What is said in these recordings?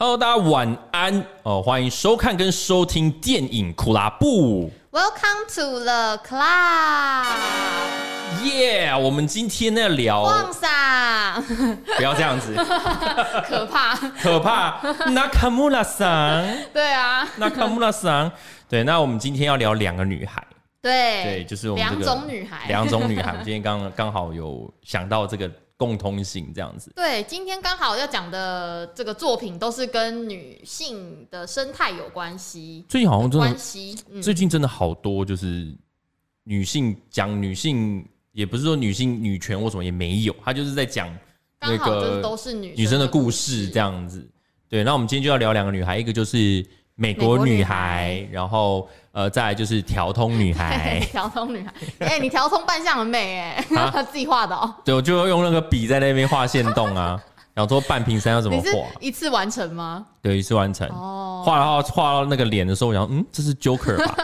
Hello，大家晚安哦，欢迎收看跟收听电影库拉布。Welcome to the club。耶，我们今天要聊。皇上，不要这样子，可怕，可怕。那卡穆拉桑，对啊，那卡穆拉桑，对，那我们今天要聊两个女孩。对，对，就是我们、这个、两种女孩，两种女孩。我们今天刚刚好有想到这个共通性，这样子。对，今天刚好要讲的这个作品都是跟女性的生态有关系。最近好像真的关系、嗯，最近真的好多就是女性讲女性，也不是说女性女权或什么也没有，她就是在讲那个都是女女生的故事这样子。对，那我们今天就要聊两个女孩，一个就是。美国女孩，女孩然后呃，再来就是调通女孩，调通女孩，哎、欸，你调通扮相很美哎，他 自己画的哦。对，我就用那个笔在那边画线洞啊。然后说半屏山要怎么画？一次完成吗？对，一次完成。哦，画到画到那个脸的时候，我想嗯，这是 Joker 吧？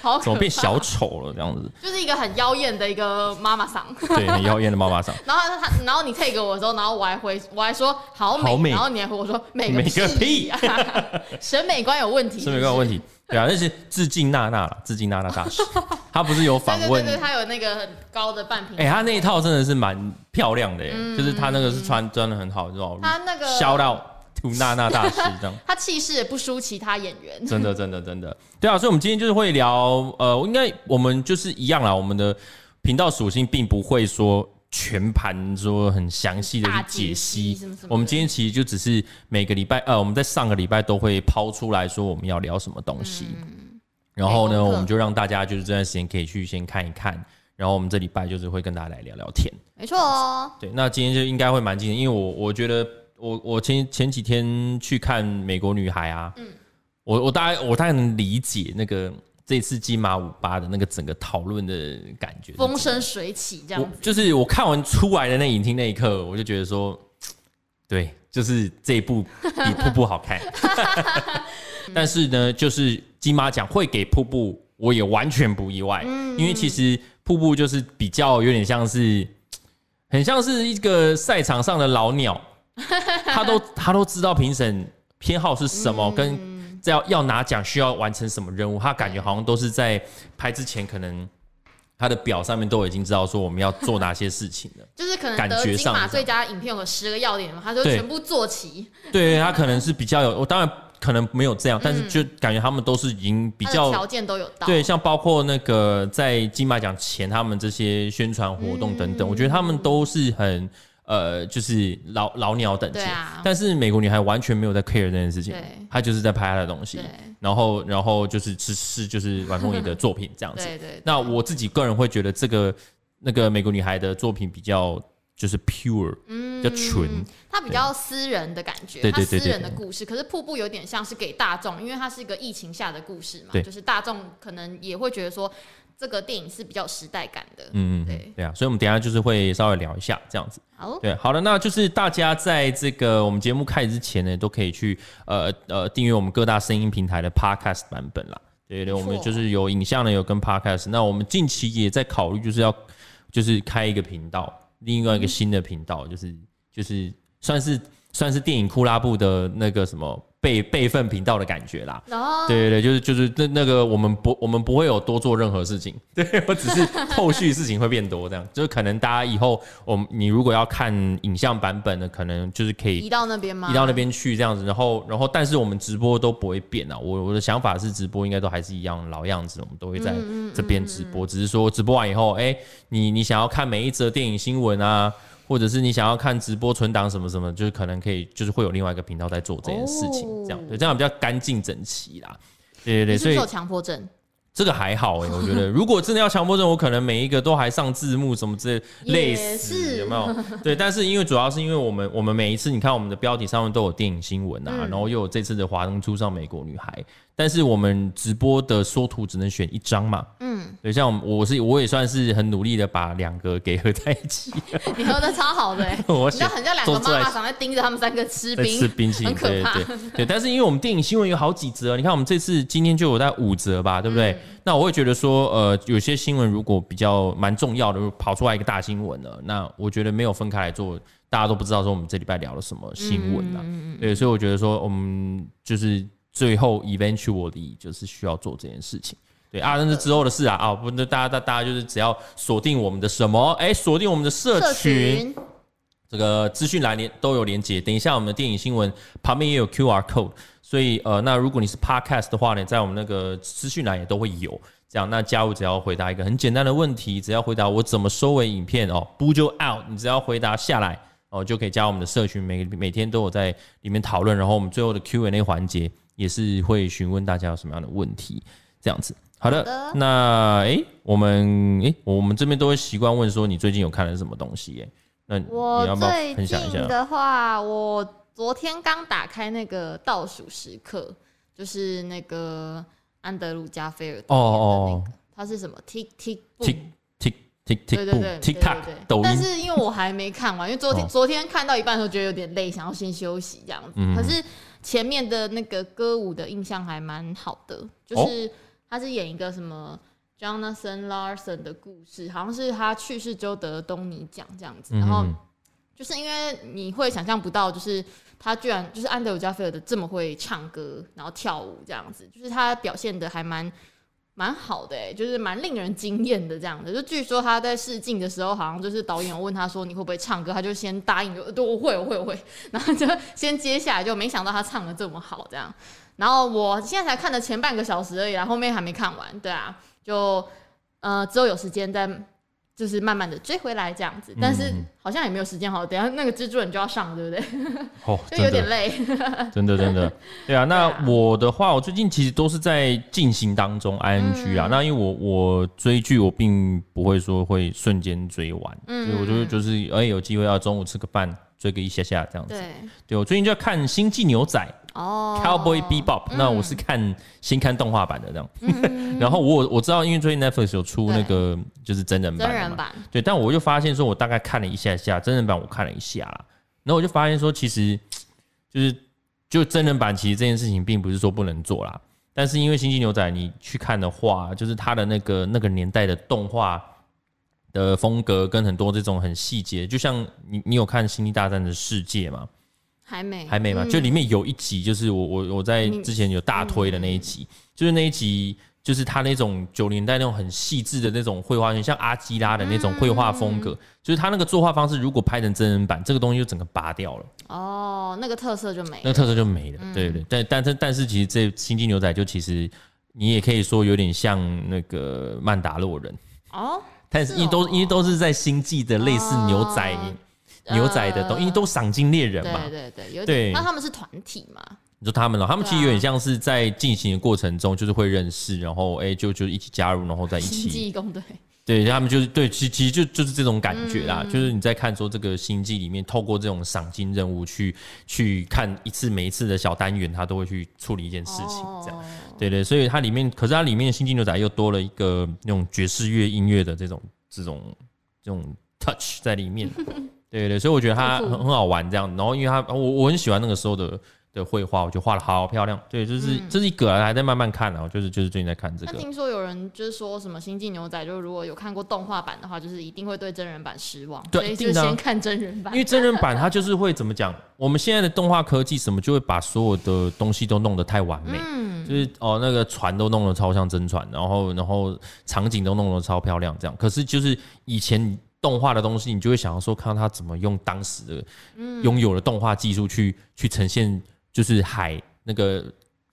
好，怎么变小丑了这样子？就是一个很妖艳的一个妈妈桑。对，很妖艳的妈妈桑。然后他，然后你 take 我的时候，然后我还回，我还说好美，好美，然后你还回我说美个屁，啊审美观有问题，审美观有问题。对啊，那是致敬娜娜了，致敬娜娜大师。他不是有访问？对对对，他有那个很高的半屏。哎、欸，他那一套真的是蛮漂亮的耶，嗯、就是他那个是穿真的很好，知道他那个 shout out to 娜娜大师这样。他气势也不输其他演员。真的，真的，真的。对啊，所以我们今天就是会聊，呃，应该我们就是一样啦，我们的频道属性并不会说。全盘说很详细的去解析。我们今天其实就只是每个礼拜，呃，我们在上个礼拜都会抛出来说我们要聊什么东西，嗯、然后呢，我们就让大家就是这段时间可以去先看一看，然后我们这礼拜就是会跟大家来聊聊天，没错哦，对，那今天就应该会蛮惊人，因为我我觉得我我前前几天去看美国女孩啊，嗯，我我大概我大概能理解那个。这次金马五八的那个整个讨论的感觉，风生水起这样子。就是我看完出来的那影厅那一刻，我就觉得说，对，就是这一部比瀑布好看。但是呢，就是金马奖会给瀑布，我也完全不意外，因为其实瀑布就是比较有点像是，很像是一个赛场上的老鸟，他都他都知道评审偏好是什么跟。要要拿奖需要完成什么任务？他感觉好像都是在拍之前，可能他的表上面都已经知道说我们要做哪些事情了。就是可能得金马最佳影片有十个要点嘛，他就全部做齐。对，他可能是比较有，我当然可能没有这样，但是就感觉他们都是已经比较条件都有到。对，像包括那个在金马奖前他们这些宣传活动等等，我觉得他们都是很。呃，就是老老鸟等级，啊，但是美国女孩完全没有在 care 这件事情，她就是在拍她的东西，然后然后就是是是就是阮梦仪的作品这样子。对对，对。那我自己个人会觉得这个那个美国女孩的作品比较就是 pure，嗯，比较纯，它比较私人的感觉，对对对，私人的故事。可是瀑布有点像是给大众，因为它是一个疫情下的故事嘛，就是大众可能也会觉得说。这个电影是比较有时代感的，嗯嗯，对对啊，所以我们等一下就是会稍微聊一下这样子。好，对，好的，那就是大家在这个我们节目开始之前呢，都可以去呃呃订阅我们各大声音平台的 Podcast 版本啦。对对，我们就是有影像的，有跟 Podcast。那我们近期也在考虑，就是要就是开一个频道，另外一个新的频道，就是就是算是算是电影库拉部的那个什么。备备份频道的感觉啦，哦，对对对，就是就是那那个我们不我们不会有多做任何事情，对，我只是后续事情会变多这样，就是可能大家以后我们你如果要看影像版本的，可能就是可以移到那边吗？移到那边去这样子，然后然后但是我们直播都不会变啊，我我的想法是直播应该都还是一样老样子，我们都会在这边直播，只是说直播完以后，哎，你你想要看每一则电影新闻啊。或者是你想要看直播存档什么什么，就是可能可以，就是会有另外一个频道在做这件事情，这样对，这样比较干净整齐啦。对对对，所以有强迫症，这个还好哎、欸，我觉得如果真的要强迫症，我可能每一个都还上字幕什么之类，类似有没有？对，但是因为主要是因为我们我们每一次你看我们的标题上面都有电影新闻啊，然后又有这次的华灯初上美国女孩，但是我们直播的缩图只能选一张嘛，嗯，嗯，对，像我我是我也算是很努力的把两个给合在一起。你合的超好的，欸，我想很像两个妈妈常在盯着他们三个吃冰吃冰淇淋，很可怕。对，对，对，但是因为我们电影新闻有好几折，你看我们这次今天就有在五折吧，对不对？嗯、那我会觉得说，呃，有些新闻如果比较蛮重要的，跑出来一个大新闻了，那我觉得没有分开来做，大家都不知道说我们这礼拜聊了什么新闻了。嗯、对，所以我觉得说，我们就是最后 eventually 就是需要做这件事情。对啊，那是之后的事啊啊！不，那大家大大家就是只要锁定我们的什么？哎，锁定我们的社群，这个资讯栏连都有连接。等一下，我们的电影新闻旁边也有 QR code，所以呃，那如果你是 Podcast 的话呢，在我们那个资讯栏也都会有。这样，那加入只要回答一个很简单的问题，只要回答我怎么收尾影片哦，不就 out？你只要回答下来哦，就可以加我们的社群。每每天都有在里面讨论，然后我们最后的 Q&A 环节也是会询问大家有什么样的问题，这样子。好的，好的，那哎、欸，我们哎、欸，我们这边都会习惯问说，你最近有看了什么东西？哎，那你要不要分享一下？的话，我昨天刚打开那个倒数时刻，就是那个安德鲁加菲尔哦哦，他是什么？Tick Tick Tick Tick Tick Tick，对对对，Tick Tock 抖音。但是因为我还没看完，因为昨天、哦、昨天看到一半的时候觉得有点累，想要先休息这样子。嗯、可是前面的那个歌舞的印象还蛮好的，就是。哦他是演一个什么 Jonathan Larson 的故事，好像是他去世之后得了东尼奖这样子。然后就是因为你会想象不到，就是他居然就是安德鲁加菲尔德这么会唱歌，然后跳舞这样子，就是他表现的还蛮蛮好的哎，就是蛮令人惊艳的这样的。就据说他在试镜的时候，好像就是导演问他说，你会不会唱歌，他就先答应就对，我会我会我会，然后就先接下来，就没想到他唱的这么好这样。然后我现在才看了前半个小时而已，然后后面还没看完。对啊，就呃之后有时间再就是慢慢的追回来这样子。但是好像也没有时间好，等下那个蜘蛛人就要上，对不对？哦，就有点累。真的真的，对啊。那我的话，我最近其实都是在进行当中，ing 啊。嗯、那因为我我追剧，我并不会说会瞬间追完，嗯、所以我就就是哎有机会要中午吃个饭。追个一下下这样子，对，对我最近就要看《星际牛仔》哦，《Cowboy Bebop》，那我是看先看动画版的这样，嗯、然后我我知道，因为最近 Netflix 有出那个就是真人版，真人版，对，但我就发现说，我大概看了一下下真人版，我看了一下啦，然后我就发现说，其实就是就真人版，其实这件事情并不是说不能做啦，但是因为《星际牛仔》你去看的话，就是它的那个那个年代的动画。的风格跟很多这种很细节，就像你，你有看《星际大战》的世界吗？还没，还没嘛？嗯、就里面有一集，就是我我我在之前有大推的那一集，嗯、就是那一集，就是他那种九零代那种很细致的那种绘画，像阿基拉的那种绘画风格，嗯、就是他那个作画方式，如果拍成真人版，这个东西就整个拔掉了。哦，那个特色就没了，那个特色就没了。嗯、对，对对，但但是但是，其实这《星际牛仔》就其实你也可以说有点像那个曼达洛人哦。但是因为都因为都是在星际的类似牛仔牛仔的东，因为都赏金猎人嘛，对对对，对。那他们是团体嘛？你说他们哦，他们其实有点像是在进行的过程中，就是会认识，然后哎就就一起加入，然后在一起。对，他们就是对，其其实就就是这种感觉啦，就是你在看说这个星际里面，透过这种赏金任务去去看一次每一次的小单元，他都会去处理一件事情，这样。对对，所以它里面，可是它里面的星际牛仔又多了一个那种爵士乐音乐的这种这种这种 touch 在里面。对对，所以我觉得它很很好玩这样。然后因为它我我很喜欢那个时候的的绘画，我觉得画的好漂亮。对，就是这是一个还在慢慢看啊，就是就是最近在看这个。听说有人就是说什么星际牛仔，就是如果有看过动画版的话，就是一定会对真人版失望。对，所以就先看真人版。因为真人版它就是会怎么讲？我们现在的动画科技什么就会把所有的东西都弄得太完美。嗯，就是哦那个船都弄得超像真船，然后然后场景都弄得超漂亮这样。可是就是以前动画的东西，你就会想要说，看到他怎么用当时的拥有的动画技术去去呈现。就是海那个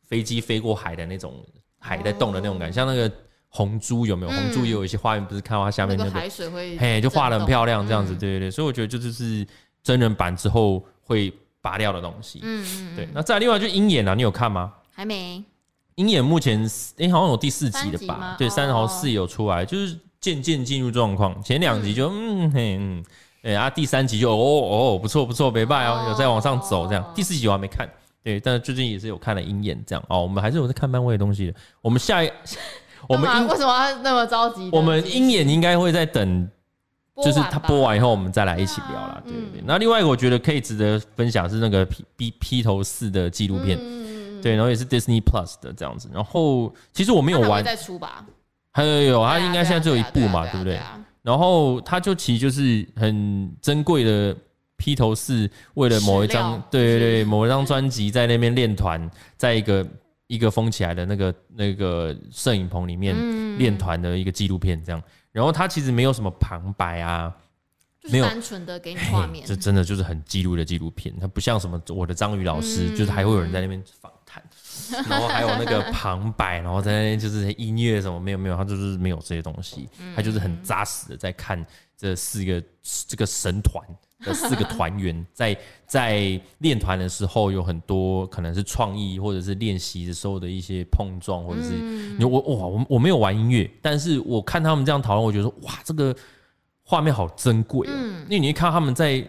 飞机飞过海的那种海在动的那种感觉，像那个红猪有没有？红猪也有一些画面，不是看到它下面那个海水会嘿，就画的很漂亮这样子，对对对。所以我觉得就是是真人版之后会拔掉的东西。嗯嗯。对，那再另外就鹰眼啊，你有看吗？还没。鹰眼目前哎好像有第四集的吧？对，三号四有出来，就是渐渐进入状况。前两集就嗯嘿嗯，哎啊第三集就哦哦不错不错，没败哦，有在往上走这样。第四集我还没看。对，但是最近也是有看了鹰眼这样哦。我们还是有在看漫威的东西的。我们下一，我们为什么要那么着急？我们鹰眼应该会在等，就是他播完以后，我们再来一起聊啦。对对对。那另外一个我觉得可以值得分享是那个披披披头四的纪录片，对，然后也是 Disney Plus 的这样子。然后其实我没有玩，再出吧？还有有，他应该现在只有一部嘛，对不对？然后他就其实就是很珍贵的。披头士为了某一张，对对对，某一张专辑在那边练团，在一个一个封起来的那个那个摄影棚里面练团的一个纪录片，这样。然后他其实没有什么旁白啊，没有单纯的给你画面，这真的就是很记录的纪录片。它不像什么我的章鱼老师，就是还会有人在那边 然后还有那个旁白，然后在那边就是音乐什么没有没有，他就是没有这些东西，他就是很扎实的在看这四个这个神团。的四个团员 在在练团的时候，有很多可能是创意，或者是练习的时候的一些碰撞，或者是你我哇，我我没有玩音乐，但是我看他们这样讨论，我觉得说哇，这个画面好珍贵，因为你一看他们在，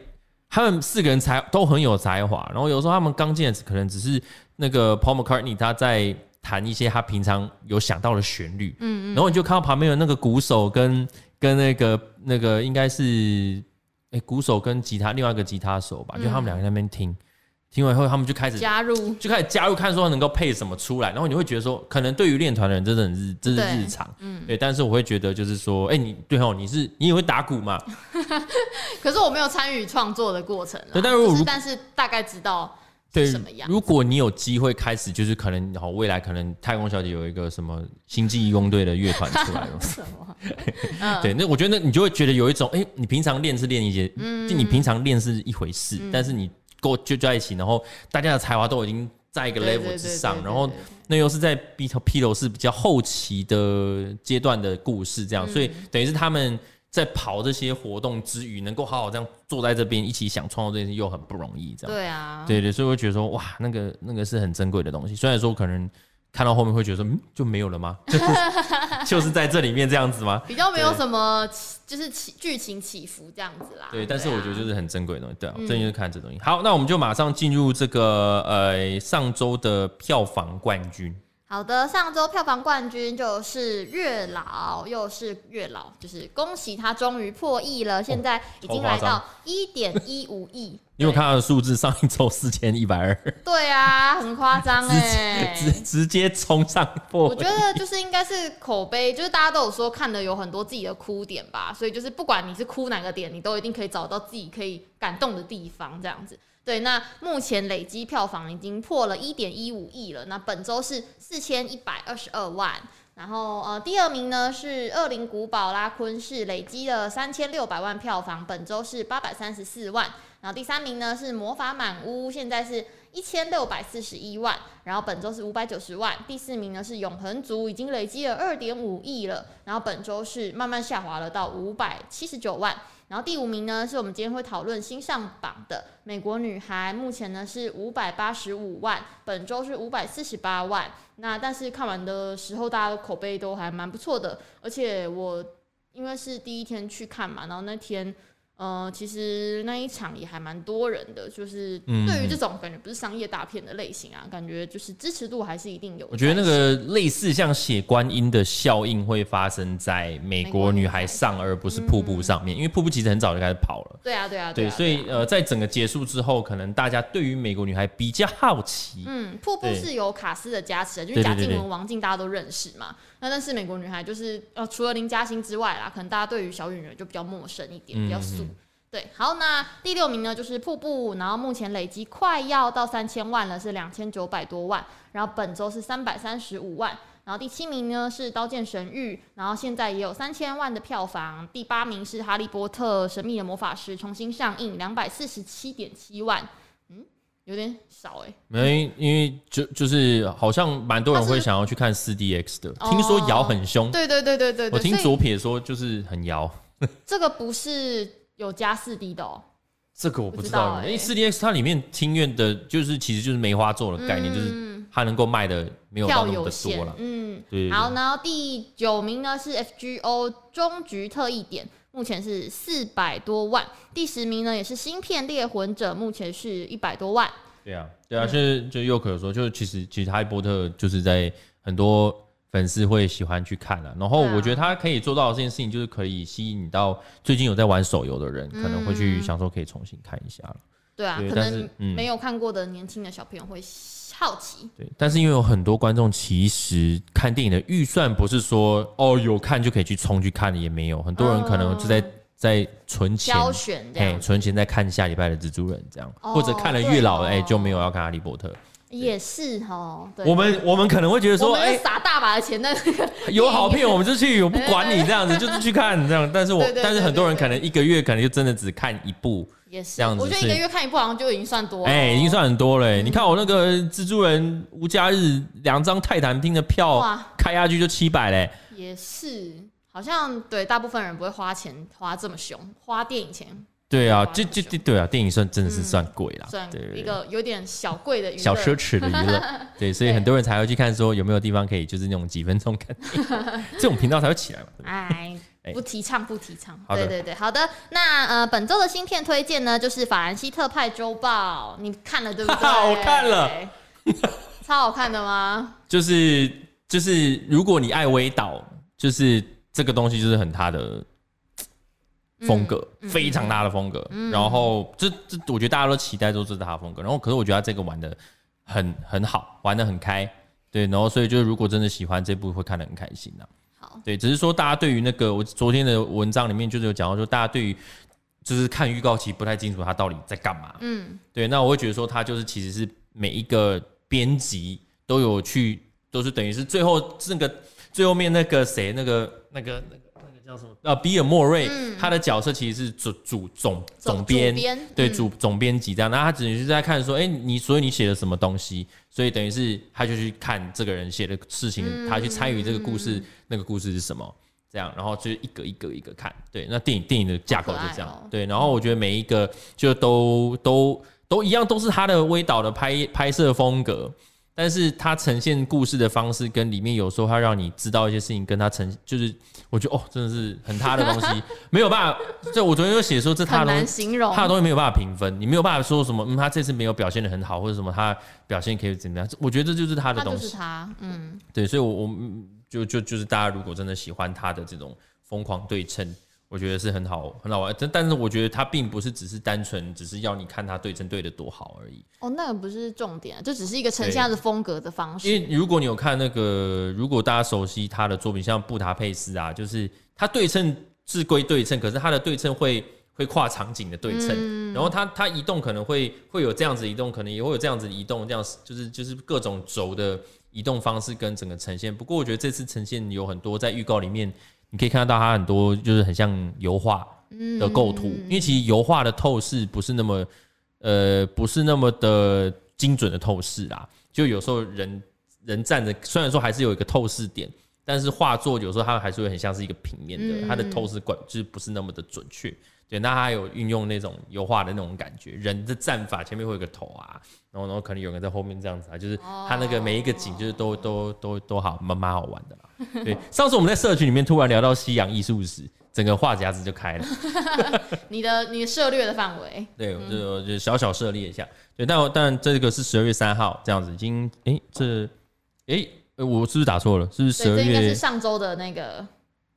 他们四个人才都很有才华，然后有时候他们刚进来可能只是那个 Paul McCartney 他在弹一些他平常有想到的旋律嗯，然后你就看到旁边有那个鼓手跟跟那个那个应该是。哎，鼓手跟吉他，另外一个吉他手吧，就他们两个在那边听，嗯、听完以后，他们就开始加入，就开始加入，看说能够配什么出来。然后你会觉得说，可能对于练团的人，真的很日，这是日常，嗯，对。但是我会觉得，就是说，哎，你对哦，你是你也会打鼓嘛？可是我没有参与创作的过程，对，但是，是但是大概知道。对，如果你有机会开始，就是可能好未来可能太空小姐有一个什么星际义工队的乐团出来了，什么？对，那我觉得那你就会觉得有一种，哎、欸，你平常练是练一些，嗯，就你平常练是一回事，嗯、但是你够就在一起，然后大家的才华都已经在一个 level 之上，然后那又是在披头披头是比较后期的阶段的故事，这样，嗯、所以等于是他们。在跑这些活动之余，能够好好这样坐在这边一起想创作这件事，又很不容易，这样。对啊，对对，所以我会觉得说，哇，那个那个是很珍贵的东西。虽然说可能看到后面会觉得说，嗯，就没有了吗？就是 就是在这里面这样子吗？比较没有什么，就是起剧情起伏这样子啦。对，但是我觉得就是很珍贵的东西。对啊，真的就是看这东西。好，那我们就马上进入这个呃上周的票房冠军。好的，上周票房冠军就是月老，又是月老，就是恭喜他终于破亿了，现在已经来到一点一五亿。你有看到的数字，上一周四千一百二。对啊，很夸张哎，直直接冲上破。我觉得就是应该是口碑，就是大家都有说看的有很多自己的哭点吧，所以就是不管你是哭哪个点，你都一定可以找到自己可以感动的地方，这样子。对，那目前累积票房已经破了一点一五亿了。那本周是四千一百二十二万，然后呃，第二名呢是《恶灵古堡》拉昆士累积了三千六百万票房，本周是八百三十四万。然后第三名呢是《魔法满屋》，现在是一千六百四十一万，然后本周是五百九十万。第四名呢是《永恒族》，已经累积了二点五亿了，然后本周是慢慢下滑了到五百七十九万。然后第五名呢，是我们今天会讨论新上榜的《美国女孩》，目前呢是五百八十五万，本周是五百四十八万。那但是看完的时候，大家的口碑都还蛮不错的，而且我因为是第一天去看嘛，然后那天。呃，其实那一场也还蛮多人的，就是对于这种感觉不是商业大片的类型啊，嗯、感觉就是支持度还是一定有。我觉得那个类似像血观音的效应会发生在美国女孩上，而不是瀑布上面，嗯、因为瀑布其实很早就开始跑了。对啊，对啊，对，所以呃，在整个结束之后，可能大家对于美国女孩比较好奇。嗯，瀑布是有卡斯的加持的，就是贾静雯、王静大家都认识嘛。那但是美国女孩就是呃，除了林嘉欣之外啦，可能大家对于小演员就比较陌生一点，比较素。嗯。对，好，那第六名呢就是瀑布，然后目前累积快要到三千万了，是两千九百多万，然后本周是三百三十五万，然后第七名呢是刀剑神域，然后现在也有三千万的票房，第八名是哈利波特神秘的魔法师重新上映，两百四十七点七万，嗯，有点少哎、欸，没，因为就就是好像蛮多人会想要去看四 DX 的，是听说摇很凶，对对对对对，我听左撇说就是很摇，这个不是。有加四 D 的哦，这个我不知道，因为四 D X 它里面听院的，就是其实就是梅花座的概念，就是它能够卖的没有那么多了。嗯，对。好，然后第九名呢是 FGO 终局特异点，目前是四百多万。第十名呢也是芯片猎魂者，目前是一百多万。对啊，对啊，是就又可说，就是其实其实哈利波特就是在很多。粉丝会喜欢去看了、啊。然后我觉得他可以做到的这件事情，就是可以吸引到最近有在玩手游的人，可能会去想说可以重新看一下了。对啊，可能没有看过的年轻的小朋友会好奇。对，但是因为有很多观众其实看电影的预算不是说哦有看就可以去冲去看的，也没有很多人可能就在。在存钱，哎，存钱在看下礼拜的蜘蛛人这样，哦、或者看了月老，哎、哦欸，就没有要看哈利波特。也是哦，我们我们可能会觉得说，哎，撒大把的钱那个 有好片我们就去，我不管你这样子，就是去看这样。但是我 但是很多人可能一个月可能就真的只看一部，也是这样子。我觉得一个月看一部好像就已经算多了，哎，已经算很多了。你看我那个蜘蛛人无家日两张泰坦厅的票开下去就七百嘞，也是。好像对大部分人不会花钱花这么凶，花电影钱。对啊，这这这对啊，电影算真的是算贵啦，算一个有点小贵的娱乐，小奢侈的娱乐。对，所以很多人才会去看，说有没有地方可以就是那种几分钟看，这种频道才会起来嘛。哎，不提倡，不提倡。对对对，好的。那呃，本周的新片推荐呢，就是《法兰西特派周报》，你看了对不对？我看了，超好看的吗？就是就是，如果你爱微导，就是。这个东西就是很他的风格，嗯、非常大的风格。嗯、然后这这，我觉得大家都期待都是他的风格。然后，可是我觉得他这个玩的很很好，玩的很开。对，然后所以就是如果真的喜欢这部，会看得很开心的、啊。好，对，只是说大家对于那个我昨天的文章里面就是有讲到说，大家对于就是看预告其实不太清楚他到底在干嘛。嗯，对。那我会觉得说，他就是其实是每一个编辑都有去，都是等于是最后那个最后面那个谁那个。那个那个那个叫什么？呃，比尔莫瑞，嗯、他的角色其实是主主总总编，对主总编辑这样。那他只是在看说，哎、欸，你所以你写了什么东西？所以等于是他就去看这个人写的事情，嗯、他去参与这个故事，嗯、那个故事是什么？这样，然后就一个一个一个看。对，那电影电影的架构就这样。哦、对，然后我觉得每一个就都都都一样，都是他的微导的拍拍摄风格。但是它呈现故事的方式跟里面有时候它让你知道一些事情，跟它呈就是我觉得哦，真的是很他的东西，没有办法。就我昨天就写说这他的东西，他的东西没有办法评分，你没有办法说什么，嗯，他这次没有表现的很好，或者什么他表现可以怎么样？我觉得这就是他的东西，他嗯，对，所以我我就就就是大家如果真的喜欢他的这种疯狂对称。我觉得是很好，很好玩，但但是我觉得它并不是只是单纯只是要你看它对称对的多好而已。哦，那个不是重点，这只是一个呈现它的风格的方式。因为如果你有看那个，如果大家熟悉他的作品，像布达佩斯啊，就是它对称是归对称，可是它的对称会会跨场景的对称，嗯、然后它它移动可能会会有这样子移动，可能也会有这样子移动，这样就是就是各种轴的移动方式跟整个呈现。不过我觉得这次呈现有很多在预告里面。你可以看得到它很多就是很像油画的构图，因为其实油画的透视不是那么呃不是那么的精准的透视啦，就有时候人人站着，虽然说还是有一个透视点，但是画作有时候它还是会很像是一个平面的，它的透视管就是不是那么的准确。对，那它有运用那种油画的那种感觉，人的站法前面会有个头啊，然后然后可能有人在后面这样子啊，就是他那个每一个景就是都都都都好蛮蛮好玩的啦。对，上次我们在社群里面突然聊到西洋艺术史，整个话匣子就开了。你的你的涉猎的范围？对，我就就小小涉猎一下。对，但但这个是十二月三号这样子，已经哎、欸、这哎、欸、我是不是打错了？是不是十二月？应该是上周的那个。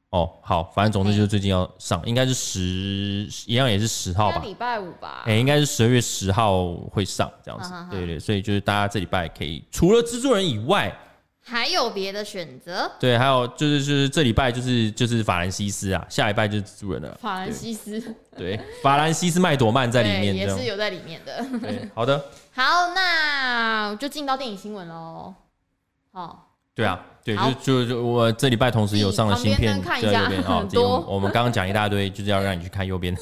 哦，好，反正总之就是最近要上，应该是十，一样也是十号吧，礼拜五吧，哎，应该是十二月十号会上这样子，对对，所以就是大家这礼拜可以除了蜘蛛人以外，还有别的选择，对，还有就是就是这礼拜就是就是法兰西斯啊，下礼拜就是蜘蛛人了，法兰西斯，对，法兰西斯麦朵曼在里面，也是有在里面的，对，好的，好，那就进到电影新闻喽，好。对啊，对，就就就我这礼拜同时有上了新片在右边啊，多我们刚刚讲一大堆，就是要让你去看右边。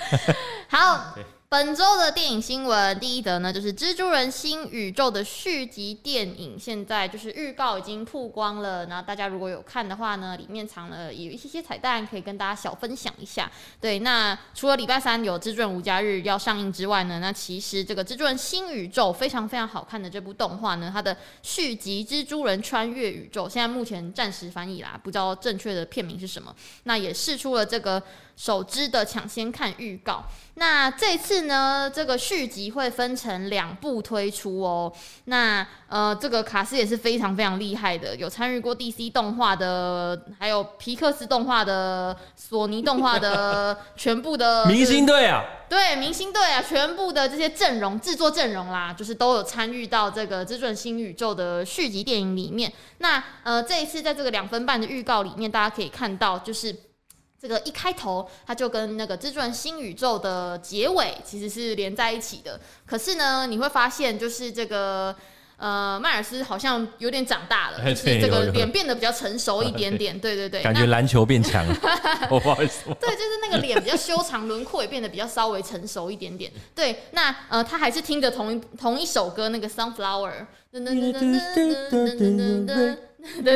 好。本周的电影新闻，第一则呢，就是《蜘蛛人新宇宙》的续集电影，现在就是预告已经曝光了。那大家如果有看的话呢，里面藏了有一些些彩蛋，可以跟大家小分享一下。对，那除了礼拜三有《蜘蛛人无家日》要上映之外呢，那其实这个《蜘蛛人新宇宙》非常非常好看的这部动画呢，它的续集《蜘蛛人穿越宇宙》现在目前暂时翻译啦，不知道正确的片名是什么。那也试出了这个首支的抢先看预告。那这次。呢，这个续集会分成两部推出哦。那呃，这个卡斯也是非常非常厉害的，有参与过 DC 动画的，还有皮克斯动画的、索尼动画的，全部的明星队啊，对，明星队啊，全部的这些阵容、制作阵容啦，就是都有参与到这个《蜘蛛人新宇宙》的续集电影里面。那呃，这一次在这个两分半的预告里面，大家可以看到，就是。这个一开头，它就跟那个《蜘蛛人新宇宙》的结尾其实是连在一起的。可是呢，你会发现，就是这个呃，迈尔斯好像有点长大了，就是这个脸变得比较成熟一点点。对 对对，感觉篮球变强了。我 不好意思。对，就是那个脸比较修长，轮廓也变得比较稍微成熟一点点。对，那呃，他还是听着同一同一首歌，那个《Sunflower》。对对对。对，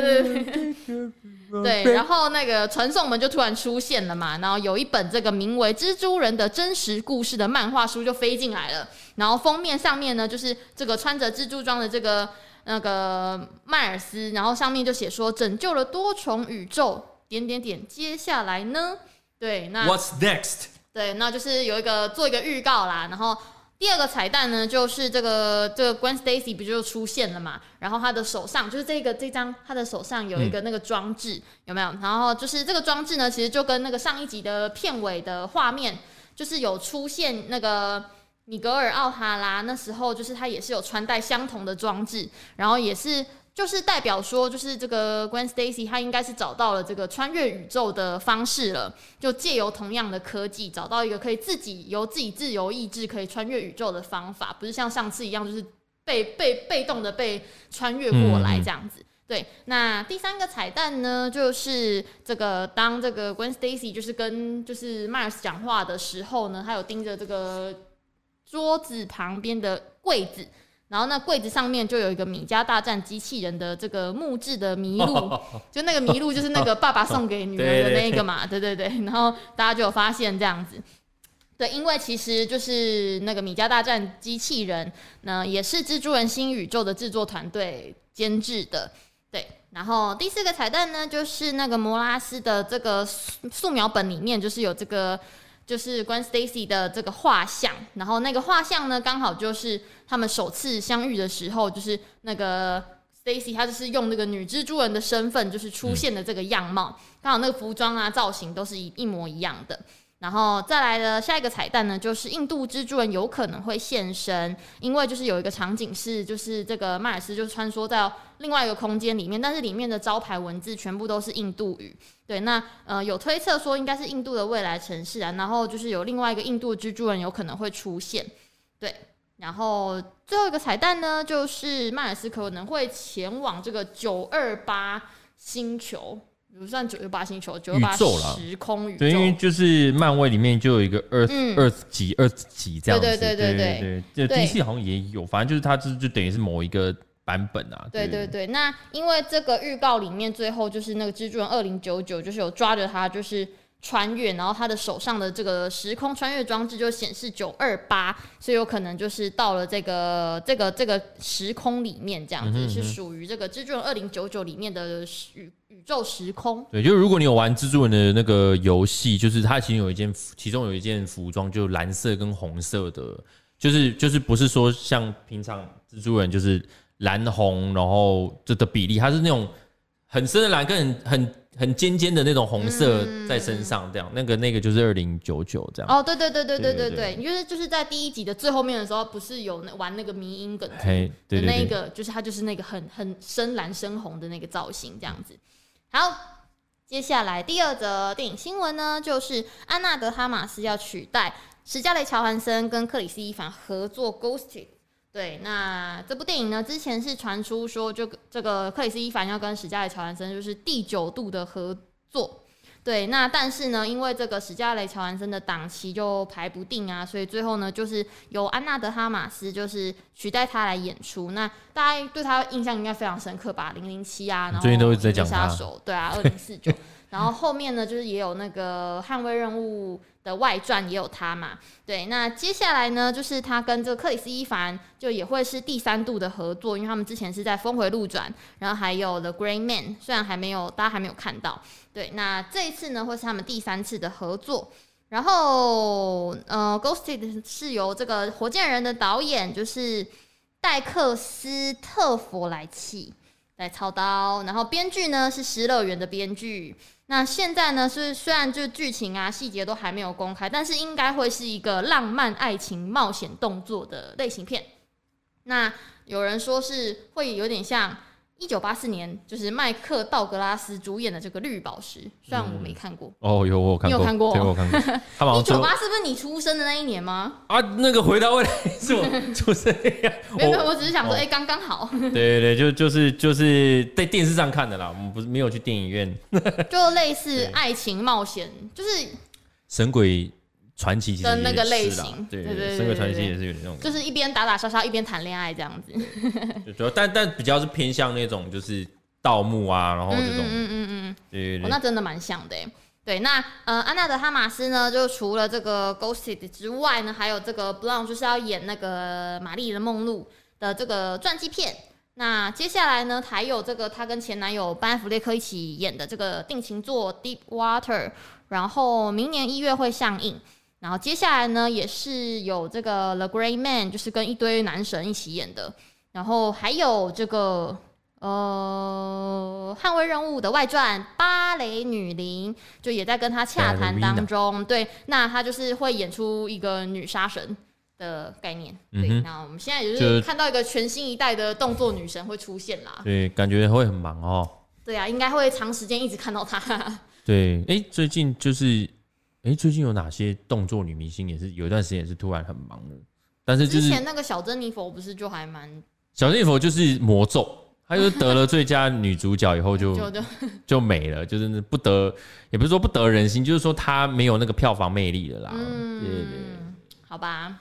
然后那个传送门就突然出现了嘛，然后有一本这个名为《蜘蛛人的真实故事》的漫画书就飞进来了，然后封面上面呢就是这个穿着蜘蛛装的这个那个迈尔斯，然后上面就写说拯救了多重宇宙，点点点，接下来呢？对，那 What's next？对，那就是有一个做一个预告啦，然后。第二个彩蛋呢，就是这个这个 Gwen Stacy 不就出现了嘛？然后他的手上就是这个这张，他的手上有一个那个装置，有没有？然后就是这个装置呢，其实就跟那个上一集的片尾的画面，就是有出现那个米格尔奥哈拉，那时候就是他也是有穿戴相同的装置，然后也是。就是代表说，就是这个 Gwen Stacy，他应该是找到了这个穿越宇宙的方式了，就借由同样的科技，找到一个可以自己由自己自由意志可以穿越宇宙的方法，不是像上次一样，就是被被被动的被穿越过来这样子。对，那第三个彩蛋呢，就是这个当这个 Gwen Stacy 就是跟就是 Mars 讲话的时候呢，他有盯着这个桌子旁边的柜子。然后那柜子上面就有一个米家大战机器人的这个木质的麋鹿，就那个麋鹿就是那个爸爸送给女儿的 那个嘛，对对对。然后大家就有发现这样子，对，因为其实就是那个米家大战机器人，那也是蜘蛛人新宇宙的制作团队监制的，对。然后第四个彩蛋呢，就是那个摩拉斯的这个素描本里面，就是有这个。就是 Gwen Stacy 的这个画像，然后那个画像呢，刚好就是他们首次相遇的时候，就是那个 Stacy 她就是用那个女蜘蛛人的身份，就是出现的这个样貌，刚好那个服装啊造型都是一一模一样的。然后再来的下一个彩蛋呢，就是印度蜘蛛人有可能会现身，因为就是有一个场景是，就是这个迈尔斯就穿梭在另外一个空间里面，但是里面的招牌文字全部都是印度语。对，那呃有推测说应该是印度的未来城市啊，然后就是有另外一个印度蜘蛛人有可能会出现。对，然后最后一个彩蛋呢，就是迈尔斯可能会前往这个九二八星球。不算九十八星球，九十八时空宇宙。对，因为就是漫威里面就有一个嗯、Earth 几 Earth 几这样子。对对对对对对，对 DC 好像也有，反正就是它就就等于是某一个版本啊。对对对，那因为这个预告里面最后就是那个蜘蛛人二零九九，就是有抓着他就是。穿越，然后他的手上的这个时空穿越装置就显示九二八，所以有可能就是到了这个这个这个时空里面，这样子、是属于这个蜘蛛人二零九九里面的宇宇宙时空。对，就是如果你有玩蜘蛛人的那个游戏，就是它其实有一件，其中有一件服装，就蓝色跟红色的，就是就是不是说像平常蜘蛛人就是蓝红，然后这的比例，它是那种很深的蓝跟很很。很尖尖的那种红色在身上，这样、嗯、那个那个就是二零九九这样。哦，对对对对对对对，你就是就是在第一集的最后面的时候，不是有那玩那个迷因梗的那个，就是它就是那个很很深蓝深红的那个造型这样子。好，接下来第二则电影新闻呢，就是安娜德哈马斯要取代史嘉蕾乔韩森跟克里斯伊凡合作《Ghosted》。对，那这部电影呢，之前是传出说，就这个克里斯·伊凡要跟史嘉蕾·乔韩森就是第九度的合作。对，那但是呢，因为这个史嘉蕾·乔韩森的档期就排不定啊，所以最后呢，就是由安娜·德哈马斯就是取代他来演出。那大家对他印象应该非常深刻吧？零零七啊，然后最近都一直在讲杀手，对啊，二零四九。然后后面呢，就是也有那个捍卫任务的外传也有他嘛，对。那接下来呢，就是他跟这个克里斯·伊凡就也会是第三度的合作，因为他们之前是在《峰回路转》，然后还有《The Gray Man》，虽然还没有大家还没有看到，对。那这一次呢，会是他们第三次的合作。然后呃，Ghosted 是由这个火箭人的导演就是戴克斯特弗莱契来操刀，然后编剧呢是失乐园的编剧。那现在呢是虽然就剧情啊细节都还没有公开，但是应该会是一个浪漫爱情冒险动作的类型片。那有人说是会有点像。一九八四年，就是麦克道格拉斯主演的这个《绿宝石》，虽然我没看过。哦，有我看过，你有看过？我看过。一九八四不是你出生的那一年吗？啊，那个回到未来是我出生呀。没有，我只是想说，哎，刚刚好。对对对，就就是就是在电视上看的啦，我们不是没有去电影院。就类似 爱情冒险，就是神鬼。传奇的那个类型，对对对，《神鬼传奇》也是有点那种，就是一边打打杀杀一边谈恋爱这样子。主要但但比较是偏向那种就是盗墓啊，然后这种，嗯嗯嗯嗯，对对，那真的蛮像的。对，那呃，安娜德哈马斯呢，就除了这个《Ghosted》之外呢，还有这个《Blonde》就是要演那个玛丽的梦露的这个传记片。那接下来呢，还有这个她跟前男友班弗列克一起演的这个定情作《Deep Water》，然后明年一月会上映。然后接下来呢，也是有这个 The Gray Man，就是跟一堆男神一起演的。然后还有这个呃，捍卫任务的外传芭蕾女伶，就也在跟他洽谈当中。对，那他就是会演出一个女杀神的概念。对，那我们现在也就是看到一个全新一代的动作女神会出现啦。对，感觉会很忙哦。对啊，应该会长时间一直看到她。对，哎，最近就是。哎，最近有哪些动作女明星也是有一段时间也是突然很忙的？但是、就是、之前那个小珍妮佛不是就还蛮小珍妮佛就是魔咒，她就是得了最佳女主角以后就就就，就没了，就是不得也不是说不得人心，就是说她没有那个票房魅力了啦。嗯，对对对，好吧，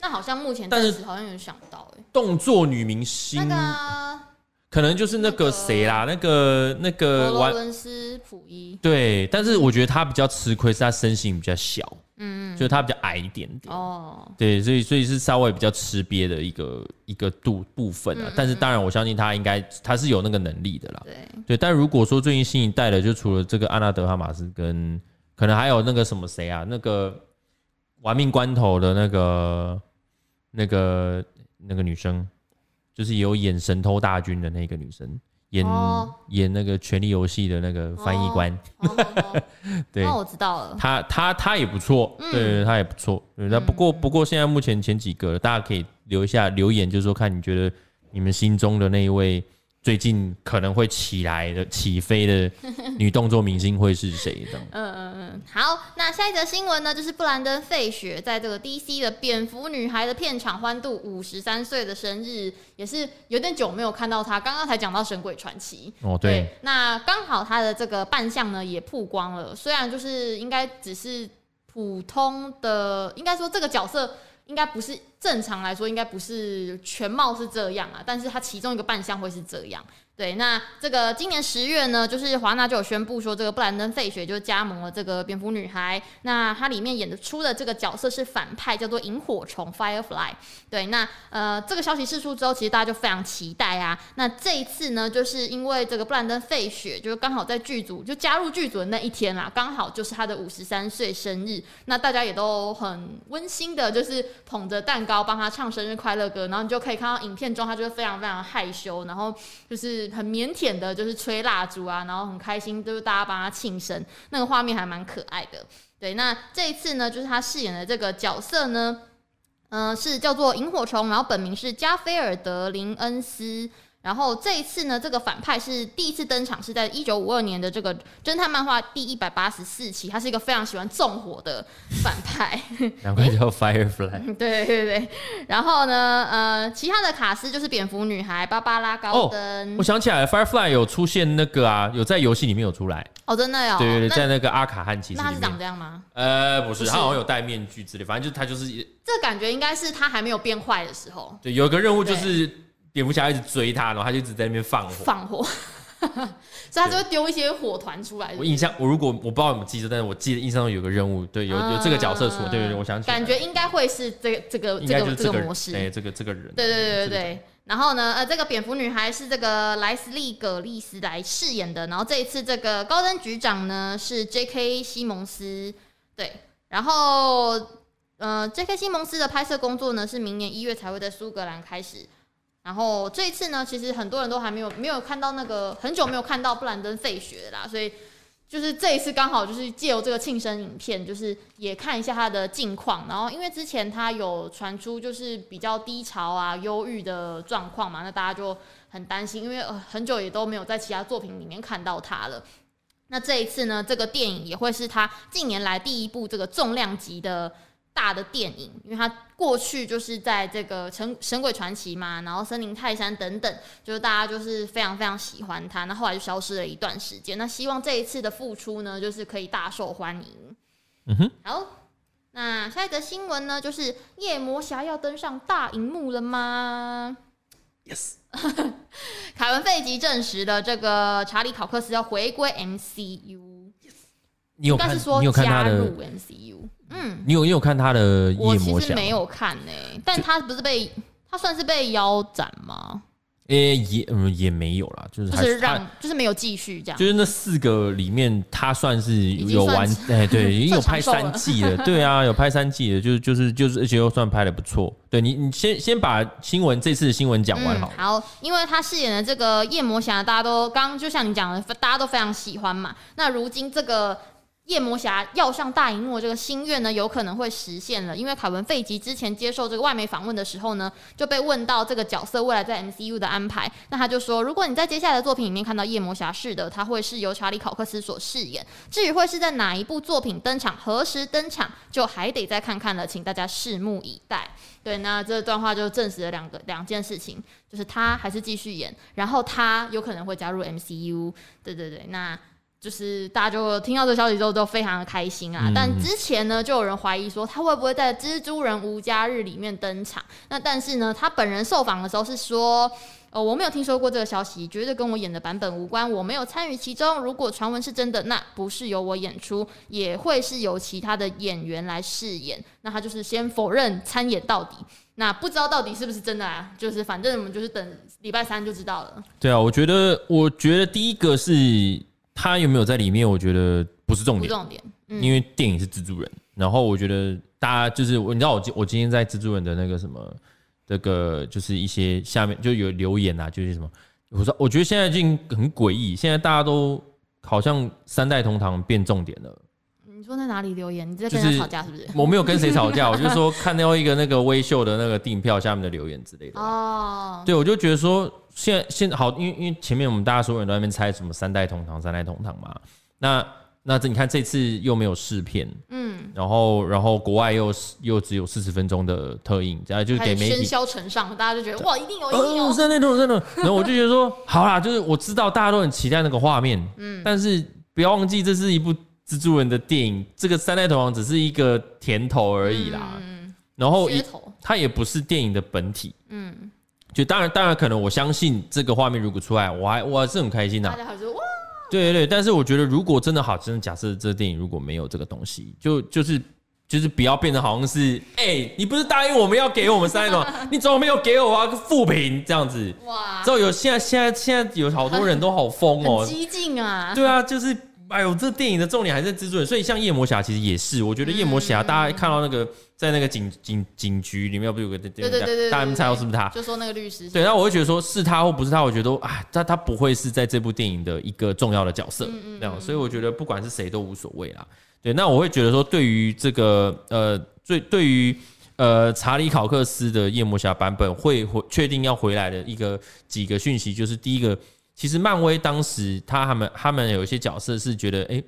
那好像目前但是好像有想到哎，动作女明星。那个可能就是那个谁啦，那个那个罗伦斯普伊。对，但是我觉得他比较吃亏，是他身形比较小，嗯，就是他比较矮一点点。哦，对，所以所以是稍微比较吃瘪的一个一个度部分啊。但是当然，我相信他应该他是有那个能力的啦。对对，但如果说最近新一代的，就除了这个安娜德哈马斯跟可能还有那个什么谁啊，那个玩命关头的那个那个那个女生。就是有演《神偷大军》的那个女生，演、哦、演那个《权力游戏》的那个翻译官，对，那我知道了。她她她也不错，嗯、对，她也不错。那不过不过现在目前前几个，大家可以留一下留言，就是说看你觉得你们心中的那一位。最近可能会起来的、起飞的 女动作明星会是谁？这样。嗯嗯嗯。好，那下一则新闻呢，就是布兰登·费雪在这个 DC 的蝙蝠女孩的片场欢度五十三岁的生日，也是有点久没有看到她。刚刚才讲到《神鬼传奇》哦，对。对，那刚好她的这个扮相呢也曝光了，虽然就是应该只是普通的，应该说这个角色。应该不是正常来说，应该不是全貌是这样啊，但是它其中一个扮相会是这样。对，那这个今年十月呢，就是华纳就有宣布说，这个布兰登·费雪就加盟了这个蝙蝠女孩。那它里面演的出的这个角色是反派，叫做萤火虫 （Firefly）。对，那呃，这个消息释出之后，其实大家就非常期待啊。那这一次呢，就是因为这个布兰登·费雪就是刚好在剧组就加入剧组的那一天啦，刚好就是他的五十三岁生日。那大家也都很温馨的，就是捧着蛋糕帮他唱生日快乐歌，然后你就可以看到影片中他就是非常非常害羞，然后就是。很腼腆的，就是吹蜡烛啊，然后很开心，就是大家帮他庆生，那个画面还蛮可爱的。对，那这一次呢，就是他饰演的这个角色呢，嗯、是叫做萤火虫，然后本名是加菲尔德林恩斯。然后这一次呢，这个反派是第一次登场，是在一九五二年的这个侦探漫画第一百八十四期。他是一个非常喜欢纵火的反派，难怪叫 Firefly。对对对。然后呢，呃，其他的卡斯就是蝙蝠女孩芭芭拉高登。哦，我想起来了，Firefly 有出现那个啊，有在游戏里面有出来。哦，真的有。对对对，在那个阿卡汉奇。那他是长这样吗？呃，不是，他好像有戴面具之类，反正就是他就是。这感觉应该是他还没有变坏的时候。对，有一个任务就是。蝙蝠侠一直追他，然后他就一直在那边放火，放火，所以他就会丢一些火团出来。我印象，我如果我不知道有没有记得，但是我记得印象中有个任务，对，有有这个角色出来，对对对，我想起来，感觉应该会是这个这个这个这个模式，哎，这个这个人，对对对对对。然后呢，呃，这个蝙蝠女孩是这个莱斯利·葛利斯来饰演的，然后这一次这个高登局长呢是 J.K. 西蒙斯，对。然后，呃，J.K. 西蒙斯的拍摄工作呢，是明年一月才会在苏格兰开始。然后这一次呢，其实很多人都还没有没有看到那个很久没有看到布兰登费雪啦，所以就是这一次刚好就是借由这个庆生影片，就是也看一下他的近况。然后因为之前他有传出就是比较低潮啊、忧郁的状况嘛，那大家就很担心，因为很久也都没有在其他作品里面看到他了。那这一次呢，这个电影也会是他近年来第一部这个重量级的。大的电影，因为他过去就是在这个神神鬼传奇嘛，然后森林泰山等等，就是大家就是非常非常喜欢他，那后来就消失了一段时间。那希望这一次的复出呢，就是可以大受欢迎。嗯哼，好，那下一则新闻呢，就是夜魔侠要登上大荧幕了吗？Yes，凯文费吉证实了这个查理考克斯要回归 MCU。Yes，你有看？你有看他的 MCU？嗯，你有你有看他的夜魔侠？我其实没有看呢、欸，但他不是被他算是被腰斩吗？诶、欸，也嗯也没有啦，就是就是让就是没有继续这样。就是那四个里面，他算是有完 哎、欸，对，已经有拍三季了，对啊，有拍三季的，就是就是就是，而且又算拍的不错。对你，你先先把新闻这次的新闻讲完好、嗯。好，因为他饰演的这个夜魔侠，大家都刚刚就像你讲的，大家都非常喜欢嘛。那如今这个。夜魔侠要上大荧幕这个心愿呢，有可能会实现了。因为凯文费吉之前接受这个外媒访问的时候呢，就被问到这个角色未来在 MCU 的安排，那他就说，如果你在接下来的作品里面看到夜魔侠，是的，他会是由查理考克斯所饰演。至于会是在哪一部作品登场，何时登场，就还得再看看了，请大家拭目以待。对，那这段话就证实了两个两件事情，就是他还是继续演，然后他有可能会加入 MCU。对对对，那。就是大家就听到这个消息之后都非常的开心啊，嗯、但之前呢就有人怀疑说他会不会在《蜘蛛人无家日》里面登场。那但是呢，他本人受访的时候是说，呃，我没有听说过这个消息，绝对跟我演的版本无关，我没有参与其中。如果传闻是真的，那不是由我演出，也会是由其他的演员来饰演。那他就是先否认参演到底。那不知道到底是不是真的啊？就是反正我们就是等礼拜三就知道了。对啊，我觉得，我觉得第一个是。他有没有在里面？我觉得不是重点，重点，嗯、因为电影是蜘蛛人。然后我觉得大家就是，你知道我我今天在蜘蛛人的那个什么，这个就是一些下面就有留言啊，就是什么，我说我觉得现在已经很诡异，现在大家都好像三代同堂变重点了。你说在哪里留言？你在跟谁吵架是不是？我没有跟谁吵架，我就说看到一个那个微秀的那个订票下面的留言之类的。哦，对，我就觉得说。现在现在好，因为因为前面我们大家所有人都在那边猜什么三代同堂，三代同堂嘛。那那这你看这次又没有试片，嗯，然后然后国外又又只有四十分钟的特映，然后就是给媒体喧嚣尘上，大家就觉得哇，一定有，一定有。三代同堂，三代同堂。然后我就觉得说，好啦，就是我知道大家都很期待那个画面，嗯，但是不要忘记这是一部蜘蛛人的电影，这个三代同堂只是一个甜头而已啦，嗯，然后它也不是电影的本体，嗯。就当然，当然可能，我相信这个画面如果出来，我还我还是很开心的、啊。大家好说哇，对对对，但是我觉得如果真的好，真的假设这个电影如果没有这个东西，就就是就是不要变得好像是，哎、欸，你不是答应我们要给我们三吗，你怎么没有给我啊个负评这样子？哇，之后有现在现在现在有好多人都好疯哦，激进啊，对啊，就是。哎呦，这电影的重点还是蜘蛛人，所以像夜魔侠其实也是，我觉得夜魔侠大家看到那个在那个警警警局里面不有个对对对对，大家猜到是不是他？就说那个律师。对，那我会觉得说是他或不是他，我觉得啊，他他不会是在这部电影的一个重要的角色，这样，所以我觉得不管是谁都无所谓啦。对，那我会觉得说，对于这个呃，最对于呃查理考克斯的夜魔侠版本会回确定要回来的一个几个讯息，就是第一个。其实漫威当时他他们他们有一些角色是觉得哎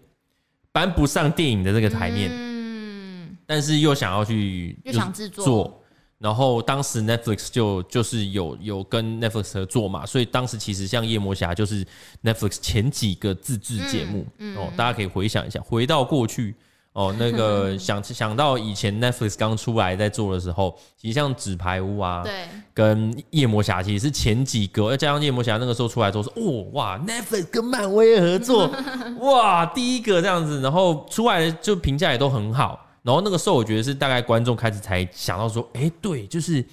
搬不上电影的这个台面，嗯，但是又想要去又想制作，然后当时 Netflix 就就是有有跟 Netflix 合作嘛，所以当时其实像夜魔侠就是 Netflix 前几个自制节目哦，大家可以回想一下，回到过去。哦，那个 想想到以前 Netflix 刚出来在做的时候，其实像纸牌屋啊，对，跟夜魔侠其实是前几个，再加上夜魔侠那个时候出来之后，说哦哇，Netflix 跟漫威合作，哇，第一个这样子，然后出来就评价也都很好，然后那个时候我觉得是大概观众开始才想到说，哎，对，就是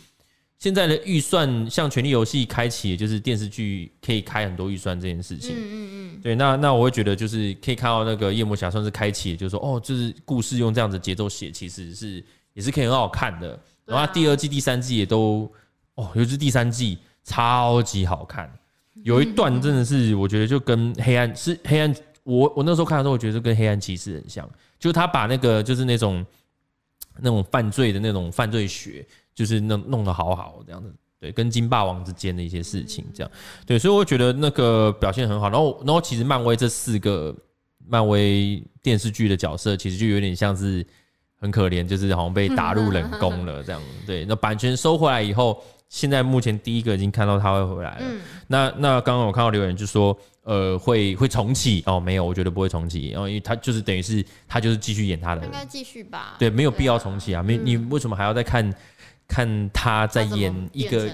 现在的预算像《权力游戏》开启，就是电视剧可以开很多预算这件事情。嗯嗯嗯。对，那那我会觉得就是可以看到那个《夜魔侠》算是开启，就是说哦，就是故事用这样子节奏写，其实是也是可以很好看的。然后第二季、第三季也都哦，尤其是第三季超级好看。有一段真的是我觉得就跟黑暗是黑暗，我我那时候看的时候，我觉得就跟黑暗骑士很像，就他把那个就是那种那种犯罪的那种犯罪学。就是弄弄得好好这样子，对，跟金霸王之间的一些事情这样，对，所以我觉得那个表现很好。然后，然后其实漫威这四个漫威电视剧的角色，其实就有点像是很可怜，就是好像被打入冷宫了这样。对，那版权收回来以后，现在目前第一个已经看到他会回来了。那那刚刚我看到留言就说，呃，会会重启哦？没有，我觉得不会重启，然后因为他就是等于是他就是继续演他的，应该继续吧？对，没有必要重启啊。没，你为什么还要再看？看他在演一个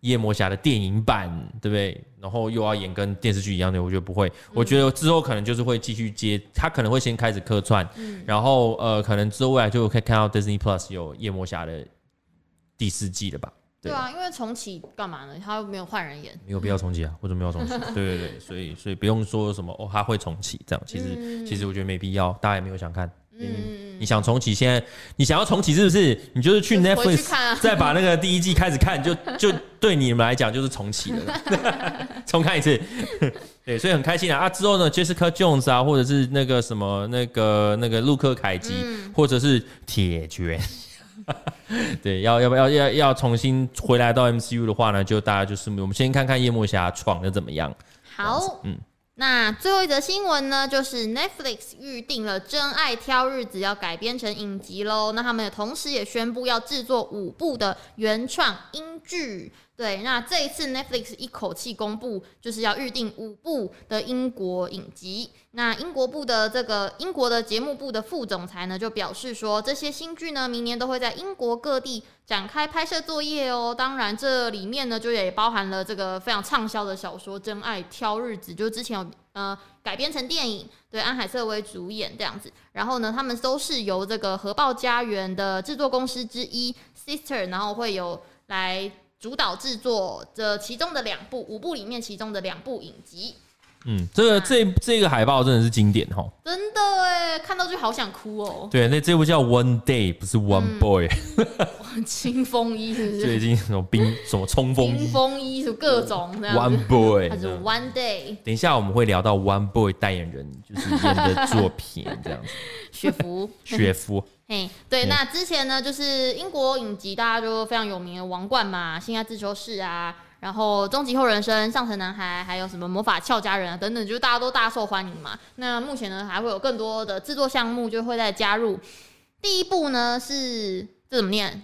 夜魔侠的电影版，对不对？然后又要演跟电视剧一样的，我觉得不会。我觉得之后可能就是会继续接，他可能会先开始客串，然后呃，可能之后未来就可以看到 Disney Plus 有夜魔侠的第四季了吧？对啊，因为重启干嘛呢？他又没有换人演，没有必要重启啊，或者没有重启？对对对，所以所以不用说什么哦，他会重启这样，其实其实我觉得没必要，大家也没有想看。嗯，你想重启？现在你想要重启是不是？你就是去 Netflix 再把那个第一季开始看，就就对你们来讲就是重启了，重看一次。对，所以很开心啊！啊，之后呢，Jessica Jones 啊，或者是那个什么那个那个陆克凯吉，嗯、或者是铁拳，对，要要不要要要重新回来到 MCU 的话呢？就大家就是我们先看看夜魔侠闯的怎么样。好，嗯。那最后一则新闻呢，就是 Netflix 预定了《真爱挑日子》要改编成影集喽。那他们也同时也宣布要制作五部的原创英剧。对，那这一次 Netflix 一口气公布，就是要预定五部的英国影集。那英国部的这个英国的节目部的副总裁呢，就表示说，这些新剧呢，明年都会在英国各地展开拍摄作业哦。当然，这里面呢，就也包含了这个非常畅销的小说《真爱挑日子》，就之前有呃改编成电影，对，安海瑟薇主演这样子。然后呢，他们都是由这个核爆家园的制作公司之一 Sister，然后会有来。主导制作这其中的两部五部里面其中的两部影集，嗯，这个这这个海报真的是经典哦，真的哎，看到就好想哭哦。对，那这部叫 One Day，不是 One Boy，清风衣是不是？最近什么冰什么冲锋衣，冲锋衣是各种 One Boy，还是 One Day？等一下我们会聊到 One Boy 代言人就是演的作品这样子，雪芙，雪芙。嘿对，那之前呢，就是英国影集，大家就非常有名的《王冠》嘛，《性爱自修室》啊，然后《终极后人生》、《上层男孩》，还有什么《魔法俏佳人》啊等等，就大家都大受欢迎嘛。那目前呢，还会有更多的制作项目就会再加入。第一部呢是这怎么念？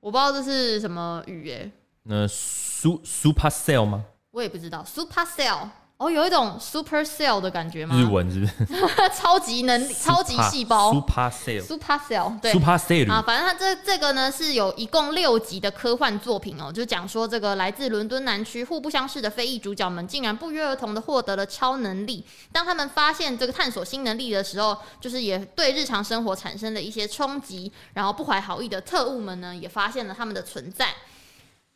我不知道这是什么语耶。那 Supercell 吗？我也不知道，Supercell。哦，有一种 super cell 的感觉吗？日文是不是？超级能力，超级细胞，super cell，super cell，对，super cell 啊，反正它这这个呢是有一共六集的科幻作品哦，就讲说这个来自伦敦南区互不相识的非裔主角们，竟然不约而同的获得了超能力。当他们发现这个探索新能力的时候，就是也对日常生活产生了一些冲击。然后不怀好意的特务们呢，也发现了他们的存在。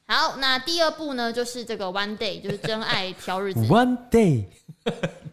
好，那第二步呢，就是这个 One Day，就是真爱挑日子。One Day，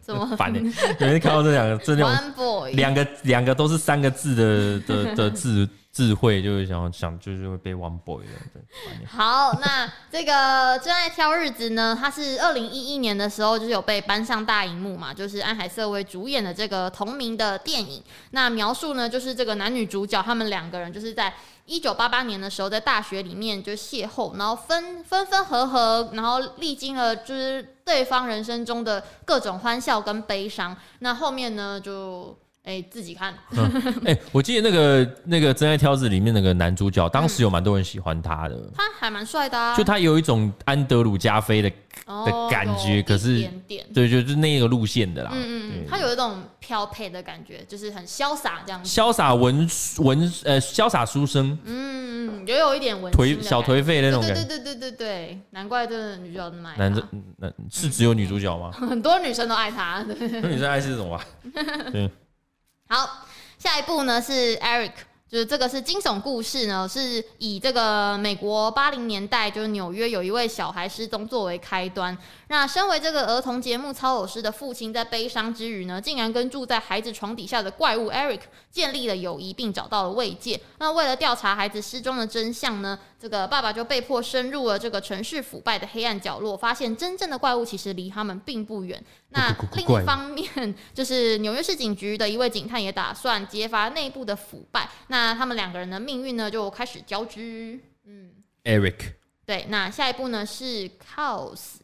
怎么烦呢？有人看到这两个，这两 One Boy，两个两个都是三个字的的的字。智慧就是想想，就是会被 One Boy 的。好，那这个真爱挑日子呢？它是二零一一年的时候，就是有被搬上大荧幕嘛，就是安海瑟薇主演的这个同名的电影。那描述呢，就是这个男女主角他们两个人，就是在一九八八年的时候，在大学里面就邂逅，然后分分分合合，然后历经了就是对方人生中的各种欢笑跟悲伤。那后面呢，就。哎、欸，自己看。哎、嗯欸，我记得那个那个《真爱挑子》里面那个男主角，当时有蛮多人喜欢他的。嗯、他还蛮帅的啊，就他有一种安德鲁加菲的、哦、的感觉，可是点点对，就是那个路线的啦。嗯嗯，对他有一种飘配的感觉，就是很潇洒这样子。潇洒文文呃，潇洒书生。嗯，也有一点文颓小颓废那种感觉。对对对对对对，难怪这个女主角那么爱。男的，那是只有女主角吗？很多女生都爱他。那女生爱是这种吧？对。好，下一部呢是 Eric 就是这个是惊悚故事呢，是以这个美国八零年代就是纽约有一位小孩失踪作为开端。那身为这个儿童节目操偶师的父亲，在悲伤之余呢，竟然跟住在孩子床底下的怪物 Eric 建立了友谊，并找到了慰藉。那为了调查孩子失踪的真相呢，这个爸爸就被迫深入了这个城市腐败的黑暗角落，发现真正的怪物其实离他们并不远。那另一方面，就是纽约市警局的一位警探也打算揭发内部的腐败。那他们两个人的命运呢，就开始交织。嗯，Eric。对，那下一步呢是 Chaos。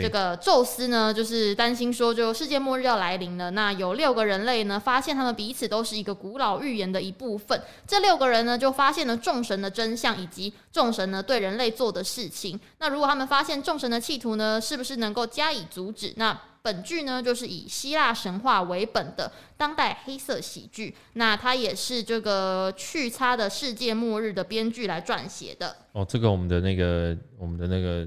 这个宙斯呢，就是担心说，就世界末日要来临了。那有六个人类呢，发现他们彼此都是一个古老预言的一部分。这六个人呢，就发现了众神的真相，以及众神呢对人类做的事情。那如果他们发现众神的企图呢，是不是能够加以阻止？那本剧呢，就是以希腊神话为本的当代黑色喜剧。那它也是这个去擦的世界末日的编剧来撰写的。哦，这个我们的那个我们的那个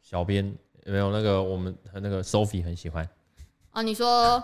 小编。有没有那个我们和那个 Sophie 很喜欢啊？你说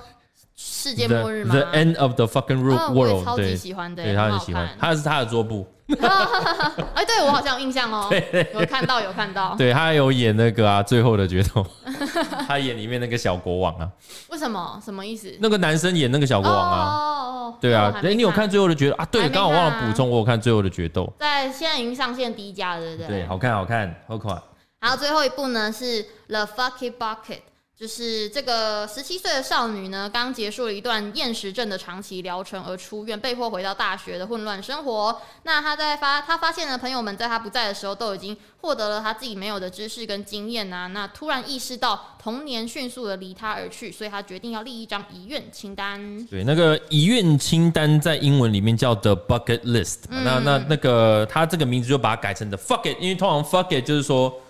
世界末日吗？The end of the fucking world，我超级喜欢的，对，他很喜欢，他是他的桌布。哎，对我好像有印象哦，有看到有看到，对他有演那个啊，最后的决斗，他演里面那个小国王啊。为什么？什么意思？那个男生演那个小国王啊？哦，对啊，哎，你有看最后的决斗啊？对，刚好忘了补充，我有看最后的决斗，在现在已经上线第一家了，对不对？对，好看，好看，好看。然后最后一部呢是 The Fucky Bucket，就是这个十七岁的少女呢，刚结束了一段厌食症的长期疗程而出院，被迫回到大学的混乱生活。那她在发，她发现了朋友们在她不在的时候都已经获得了她自己没有的知识跟经验啊。那突然意识到童年迅速的离她而去，所以她决定要立一张遗愿清单。对，那个遗愿清单在英文里面叫 The Bucket List，嗯。那那那个她这个名字就把它改成 The Fuck It，因为通常 Fuck It 就是说。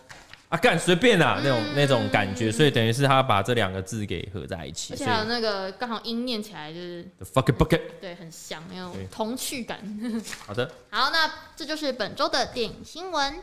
啊，干随便啊，那种那种感觉，所以等于是他把这两个字给合在一起，而且还有那个刚好音念起来就是 fuck it bucket，对，很像那种童趣感。好的，好，那这就是本周的电影新闻。